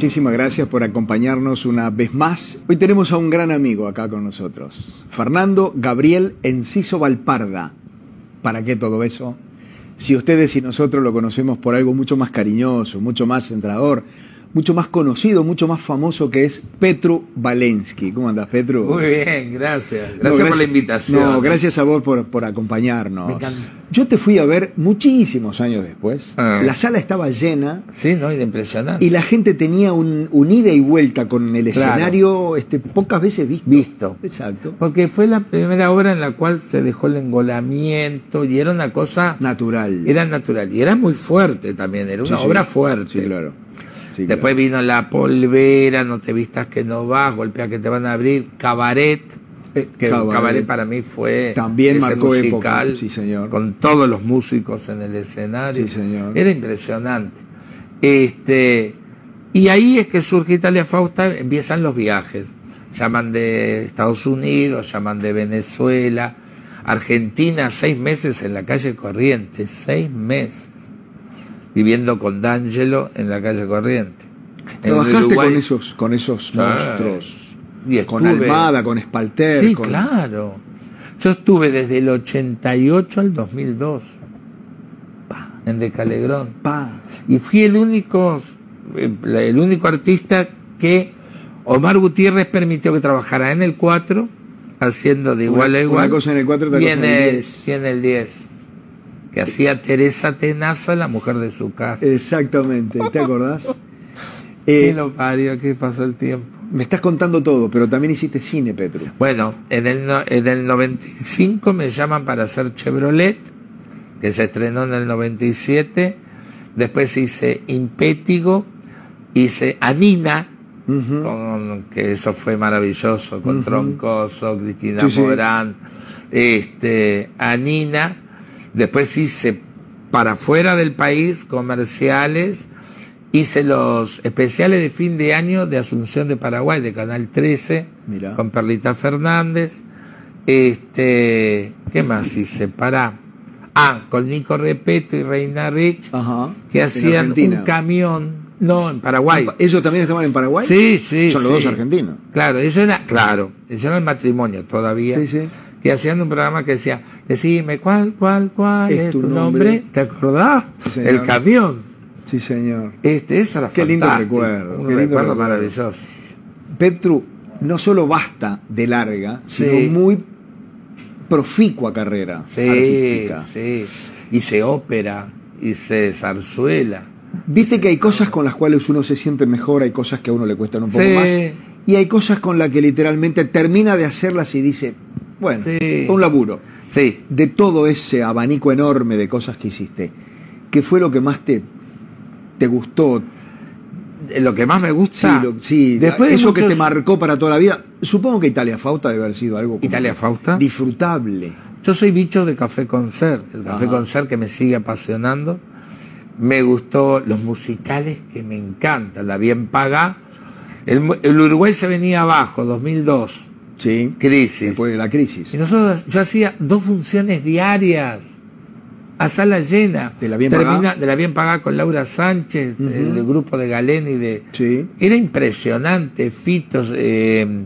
muchísimas gracias por acompañarnos una vez más. Hoy tenemos a un gran amigo acá con nosotros, Fernando Gabriel Enciso Valparda. ¿Para qué todo eso? Si ustedes y nosotros lo conocemos por algo mucho más cariñoso, mucho más centrador, mucho más conocido, mucho más famoso que es Petru Valensky. ¿Cómo andas, Petru? Muy bien, gracias. Gracias, por la invitación. No, gracias a vos por, por acompañarnos. Yo te fui a ver muchísimos años después. Ah. La sala estaba llena. Sí, no, era impresionante. Y la gente tenía un, ida y vuelta con el escenario este, pocas veces visto. Visto. Exacto. Porque fue la primera obra en la cual se dejó el engolamiento y era una cosa... Natural. Era natural. Y era muy fuerte también, era una obra fuerte. Sí, claro. Después vino La Polvera, No te vistas que no vas, Golpea que te van a abrir, Cabaret, eh, que cabaret. para mí fue también ese marcó musical, sí señor. con todos los músicos en el escenario. Sí señor. Era impresionante. Este, y ahí es que surge Italia Fausta, empiezan los viajes. Llaman de Estados Unidos, llaman de Venezuela, Argentina, seis meses en la calle Corrientes, seis meses viviendo con D'Angelo en la calle Corriente. Trabajaste con esos, con esos monstruos. con Almada, con Spalter. Sí, claro. Yo estuve desde el 88 al 2002 en Decalegrón. Pa. Y fui el único, eh, el único artista que Omar Gutiérrez permitió que trabajara en el 4, haciendo de igual a igual. Una cosa en el 4 y, en el 10. y en el 10 que hacía Teresa Tenaza, la mujer de su casa. Exactamente, ¿te acordás? eh, lo parió, que pasó el tiempo. Me estás contando todo, pero también hiciste cine, Petro. Bueno, en el, en el 95 me llaman para hacer Chevrolet, que se estrenó en el 97. Después hice Impétigo, hice Anina, que eso fue maravilloso, con Troncoso, Cristina Morán, este, Anina Después hice para fuera del país comerciales, hice los especiales de fin de año de Asunción de Paraguay, de Canal 13, con Perlita Fernández. Este, ¿qué más hice? Para. Ah, con Nico Repeto y Reina Rich, que hacían un camión. No, en Paraguay. ¿Ellos también estaban en Paraguay? Sí, sí. Son los dos argentinos. Claro, eso era, claro, eso era el matrimonio todavía. Sí, sí que hacían un programa que decía, decime cuál, cuál, cuál es, tu, nombre? ¿Te acordás? el camión. Sí, señor. Este, eso era Qué lindo recuerdo. Un recuerdo maravilloso. Petru, no solo basta de larga, sino muy proficua carrera sí, artística. Sí, hice ópera, hice zarzuela. Viste que hay cosas con las cuales uno se siente mejor, hay cosas que a uno le cuestan un poco más, y hay cosas con las que literalmente termina de hacerlas y dice, bueno, un laburo. Sí. De todo ese abanico enorme de cosas que hiciste, ¿qué fue lo que más te, te gustó? Lo que más me gusta. Sí, Después eso que te marcó para toda la vida. Supongo que Italia Fausta debe haber sido algo Italia Fausta disfrutable. Yo soy bicho de Café Concert, el Café Concert que me sigue apasionando. Me gustó los musicales que me encantan, la bien paga. El, el Uruguay se venía abajo, 2002 Sí. Crisis. Después de la crisis. Y nosotros, yo hacía dos funciones diarias a sala llena. De la bien pagada. De la bien pagada con Laura Sánchez, el, grupo de Galén y de. Sí. Era impresionante. Fitos, eh,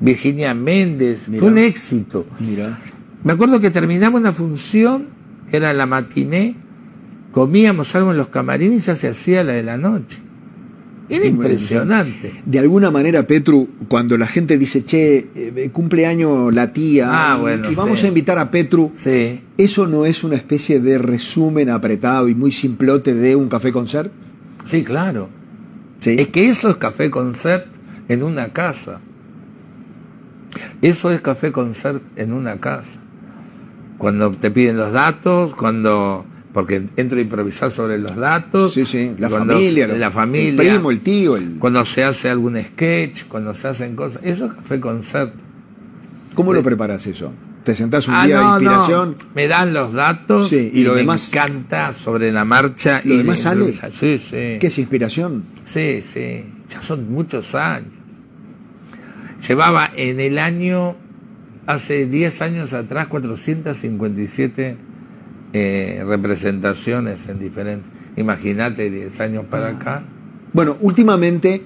Virginia Méndez. Fue un éxito. Mira. Me acuerdo que terminamos una función, que era la matiné, comíamos algo en los camarines y ya se hacía la de la noche. Era impresionante. De alguna manera, Petru, cuando la gente dice, che, eh, cumpleaños la tía, ah, y, vamos a invitar a Petru, sí. ¿eso no es una especie de resumen apretado y muy simplote de un café concert? Sí, claro. ¿Sí? Es que eso es café concert en una casa. Eso es café concert en una casa. Cuando te piden los datos, cuando porque entro a improvisar sobre los datos. Sí, sí, la familia, la familia, el primo, el tío. El... Cuando se hace algún sketch, cuando se hacen cosas. Eso es café concert. ¿Cómo lo preparas eso? ¿Te sentás un ah, día de inspiración? Me dan los datos y, lo demás. Me encanta sobre la marcha. ¿Lo demás sale? Sí, sí. ¿Qué es inspiración? Sí, sí. Ya son muchos años. Llevaba en el año, hace 10 años atrás, 457 eh, representaciones en diferentes. Imagínate 10 años para acá. Bueno, últimamente,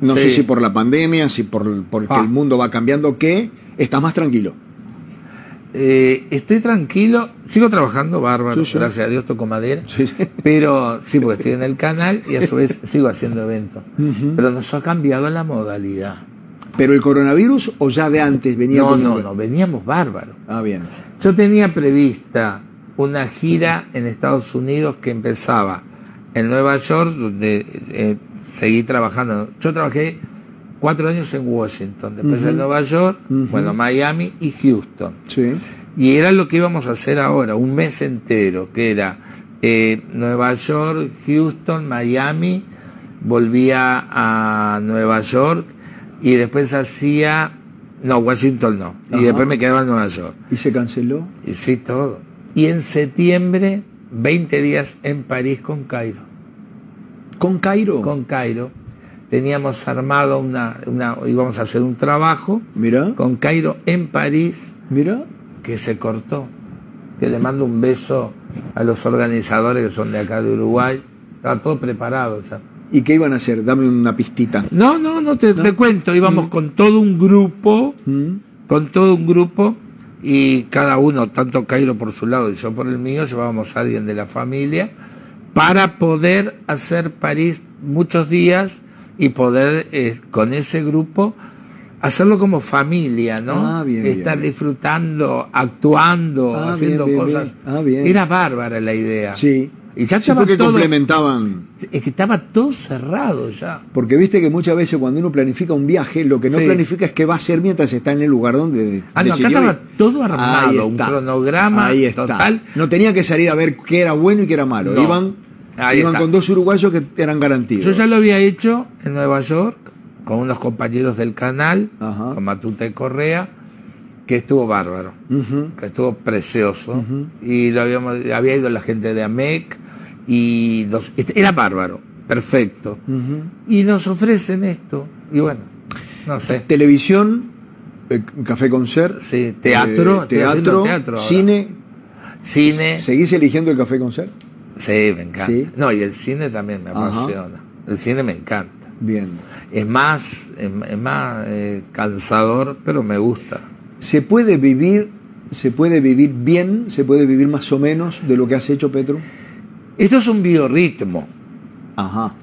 no Sí. sé si por la pandemia, si por porque Ah. el mundo va cambiando, ¿qué? Estás más tranquilo. Eh, estoy tranquilo, sigo trabajando bárbaro, Sí, sí. gracias a Dios toco madera. Pero sí, porque estoy en el canal y a su vez sigo haciendo eventos. Pero nos ha cambiado la modalidad. ¿Pero el coronavirus o ya de antes venía No, no, no, veníamos bárbaro. Ah, bien. Yo tenía prevista una gira en Estados Unidos que empezaba en Nueva York, donde eh, seguí trabajando. Yo trabajé cuatro años en Washington, después en Nueva York, Ujú. bueno, Miami y Houston. Sí. Y era lo que íbamos a hacer ahora, un mes entero, que era eh, Nueva York, Houston, Miami, volvía a Nueva York y después hacía, no, Washington no, y después me quedaba en Nueva York. ¿Y se canceló? Y sí, todo. Y en septiembre, 20 días en París con Cairo. ¿Con Cairo? Con Cairo. Teníamos armado una, una, íbamos a hacer un trabajo Mira, con Cairo en París mira. que se cortó. Que le mando un beso a los organizadores que son de acá de Uruguay. Estaba todo preparado ya. ¿Y qué iban a hacer? Dame una pistita. No, no, no te, te cuento. Íbamos con todo un grupo, ¿Mm? con todo un grupo, y cada uno, tanto Cairo por su lado y yo por el mío, llevábamos a alguien de la familia para poder hacer París muchos días y poder eh, con ese grupo hacerlo como familia, ¿no? Ah, bien, Estar bien. disfrutando, actuando, Ah, haciendo bien, cosas. Ah. Era bárbara la idea. Sí. Y ya Sí, estaba porque todo, complementaban. es que estaba todo cerrado ya. Porque viste que muchas veces cuando uno planifica un viaje, lo que no Sí. planifica es qué va a hacer mientras está en el lugar donde Ah, no, acá estaba todo armado, un cronograma Ahí está. total. No tenía que salir a ver qué era bueno y qué era malo. No. Iban, iban está. con dos uruguayos que eran garantidos. Yo ya lo había hecho en Nueva York con unos compañeros del canal, Ajá. con Matute y Correa, que estuvo bárbaro, que estuvo precioso. Y lo habíamos, había ido la gente de AMEC y los- era bárbaro, perfecto. Y nos ofrecen esto. Y bueno, no sé. Televisión, eh, café concert, Sí, teatro, eh, teatro, teatro ahora. cine. Cine, ¿Seguís eligiendo el café concert? sí, me encanta. Sí. No, y el cine también me apasiona. El cine me encanta. Bien. Es más, es, es más eh, cansador, pero me gusta. ¿Se puede vivir, se puede vivir bien, se puede vivir más o menos de lo que has hecho, Petro? Esto es un biorritmo. Ajá.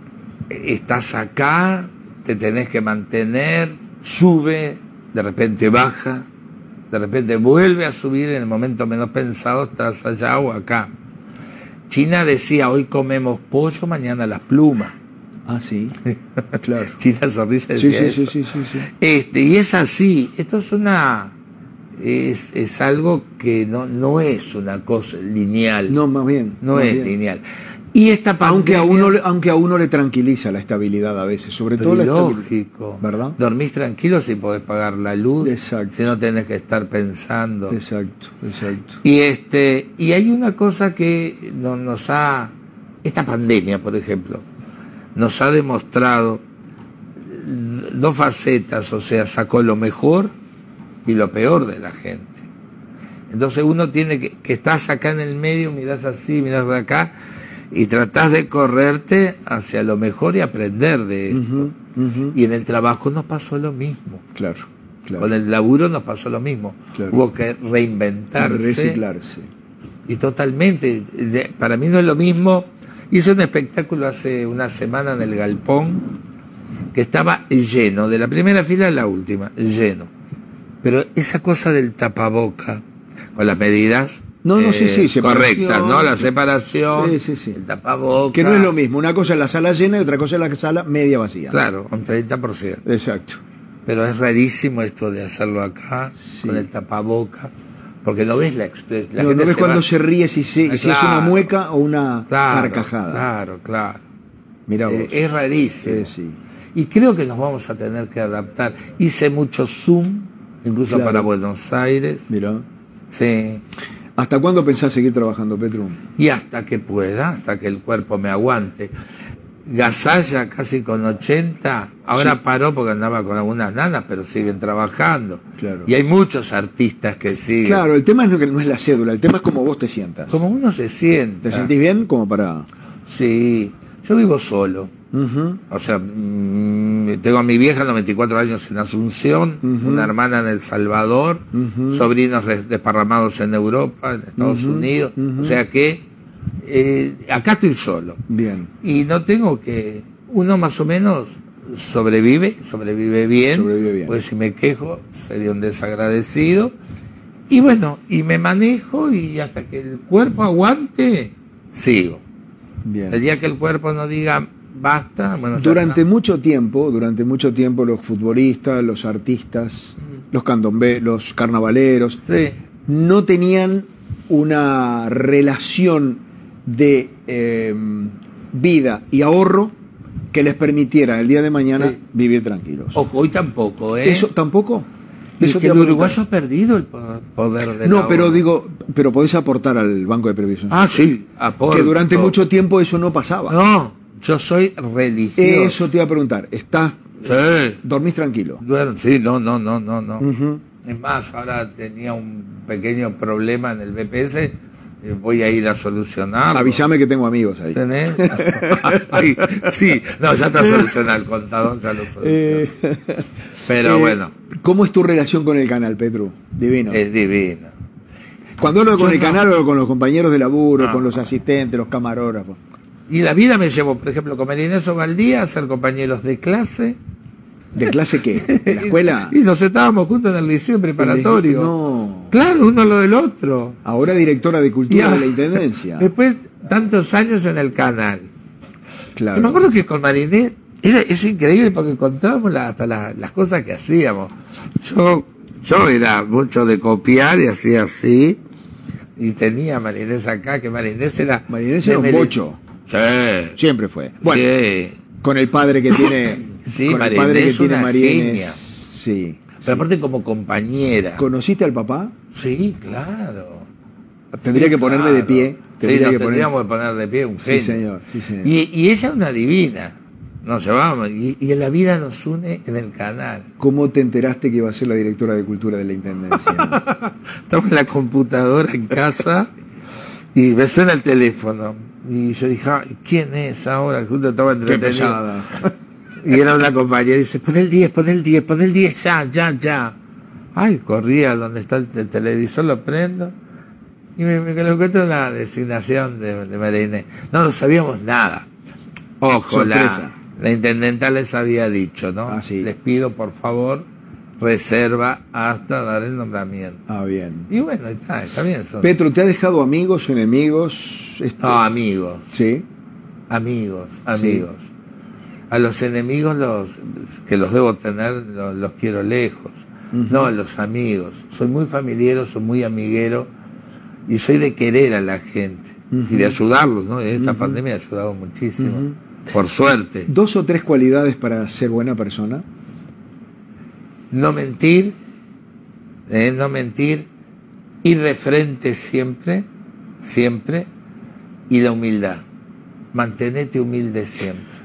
Estás acá, te tenés que mantener, sube, de repente baja, de repente vuelve a subir en el momento menos pensado, estás allá o acá. China decía, hoy comemos pollo, mañana las plumas. Ah, sí. Claro. China Zorrilla Sí, decía sí, sí, eso. sí, sí, sí. Este, y es así, esto es una es, es algo que no, no es una cosa lineal. No, más bien. no más es bien. lineal. Y esta Aunque a, pandemia- uno, aunque a uno le tranquiliza la estabilidad a veces, sobre todo Pero la lógico. ¿Verdad? Dormís tranquilo si podés pagar la luz, Exacto. si no tenés que estar pensando. Exacto, exacto. Y este, y hay una cosa que no- nos ha, esta pandemia, por ejemplo, nos ha demostrado dos facetas, o sea, sacó lo mejor y lo peor de la gente. Entonces uno tiene que, que estás acá en el medio, mirás así, mirás de acá, y tratás de correrte hacia lo mejor y aprender de esto. Y en el trabajo nos pasó lo mismo. Claro, claro. Con el laburo nos pasó lo mismo. Claro. Hubo que reinventarse. Reciclarse. Y totalmente, para mí no es lo mismo. Hice un espectáculo hace una semana en el Galpón que estaba lleno, de la primera fila a la última, lleno. Pero esa cosa del tapaboca, con las medidas No, no, sí, sí, separación. correctas, ¿no? La separación, Sí, sí, sí. el tapaboca. Que no es lo mismo. Una cosa es la sala llena y otra cosa es la sala media vacía. Claro, un 30%. Exacto. Pero es rarísimo esto de hacerlo acá, con el tapaboca, porque no ves la expresión. No, no ves cuando se ríe si, se- Ah, si es una mueca o una Claro, carcajada. Claro, claro. Mira vos. Eh, es rarísimo. Sí, sí. Y creo que nos vamos a tener que adaptar. Hice mucho Zoom, incluso Claro. para Buenos Aires. Mira. Sí. ¿Hasta cuándo pensás seguir trabajando, Petro? Y hasta que pueda, hasta que el cuerpo me aguante. Gasalla casi con 80, ahora Sí. paró porque andaba con algunas nanas, pero siguen trabajando. Claro. Y hay muchos artistas que siguen. Claro, el tema es no, que no es la cédula, el tema es cómo vos te sientas. Como uno se siente. ¿Te sentís bien? Como para. Sí, yo vivo solo. O sea, tengo a mi vieja 94 años en Asunción, una hermana en El Salvador, sobrinos desparramados en Europa, en Estados. Unidos. O sea que eh, acá estoy solo. Bien. Y no tengo que, uno más o menos sobrevive, sobrevive bien, Sobrevive bien. pues si me quejo sería un desagradecido. Y bueno, y me manejo y hasta que el cuerpo aguante, sigo. El Bien. día que el cuerpo no diga basta, bueno, Durante mucho tiempo, durante mucho tiempo los futbolistas, los artistas, los candombe, los carnavaleros, Sí, no tenían una relación de eh, vida y ahorro que les permitiera el día de mañana Sí. vivir tranquilos. ojo, hoy tampoco, ¿eh? ¿Eso tampoco? Es Eso que te el uruguayo ha perdido el po- poder de No, pero digo, pero podés aportar al Banco de Previsión Ah, sí, aporto. que durante mucho tiempo eso no pasaba. No, yo soy religioso. eso te iba a preguntar. ¿Estás, Sí, dormís tranquilo? sí, no, no, no, no, no. Ujú. Es más, ahora tenía un pequeño problema en el BPS, eh, voy a ir a solucionarlo. Avísame que tengo amigos ahí. ¿Tenés? Ay, sí, no, ya está solucionado, el contador ya lo solucionó. Eh, Pero eh, bueno, ¿Cómo es tu relación con el canal, Petru? Divino. es divino. Cuando hablo con yo el no. canal, hablo con los compañeros de laburo, Ah. con los asistentes, los camarógrafos. Y la vida me llevó, por ejemplo, con Marinés Valdía a ser compañeros de clase. ¿De clase qué? ¿De la escuela? Y nos sentábamos juntos en el liceo preparatorio. No. Claro, uno lo del otro. Ahora directora de cultura a- de la Intendencia. Después, tantos años en el canal. Y me Claro. acuerdo que con Marinés era, es increíble porque contábamos la- hasta la- las cosas que hacíamos. Yo, yo era mucho de copiar y hacía así. Y tenía Marinés acá, que Marinés era. Marinés era un bocho. Sí. Siempre fue. Bueno, sí. con el padre que tiene. Sí, con el padre que es tiene Marienes. Sí. Pero sí. aparte como compañera. ¿Conociste al papá? Sí, claro. Tendría Sí, que ponerme de claro. pie. Sí, Tendría nos que poner- tendríamos que poner de pie un Sí, señor. Sí, señor. Y, y ella una divina. Nos llevábamos. Y, y la vida nos une en el canal. ¿Cómo te enteraste que iba a ser la directora de cultura de la Intendencia? Estamos en la computadora en casa y me suena el teléfono. Y yo dije, "Ay, ¿quién es ahora? Justo estaba entretenido. Y era una compañera y dice, pon el 10, pon el 10, pon el 10 ya, ya, ya. Ay, corría donde está el, te- televisor, lo prendo. Y me, me lo encuentro en la designación de, de María Inés. No, no sabíamos nada. Ojo, la, la intendenta les había dicho, ¿no? Ah, sí. Les pido, por favor, reserva hasta dar el nombramiento. Ah, bien. Y bueno, está, está bien. Petro, ¿te ha dejado amigos, enemigos? Este- No, amigos. Sí. Amigos, amigos. A los enemigos los que los debo tener los, los quiero lejos. Ujú. No, a los amigos. Soy muy familiero, soy muy amiguero y soy de querer a la gente y de ayudarlos, ¿no? Esta pandemia ha ayudado muchísimo. Por suerte. ¿Dos o tres cualidades para ser buena persona? No mentir, ¿eh? no mentir, ir de frente siempre, siempre, y la humildad. Mantenete humilde siempre.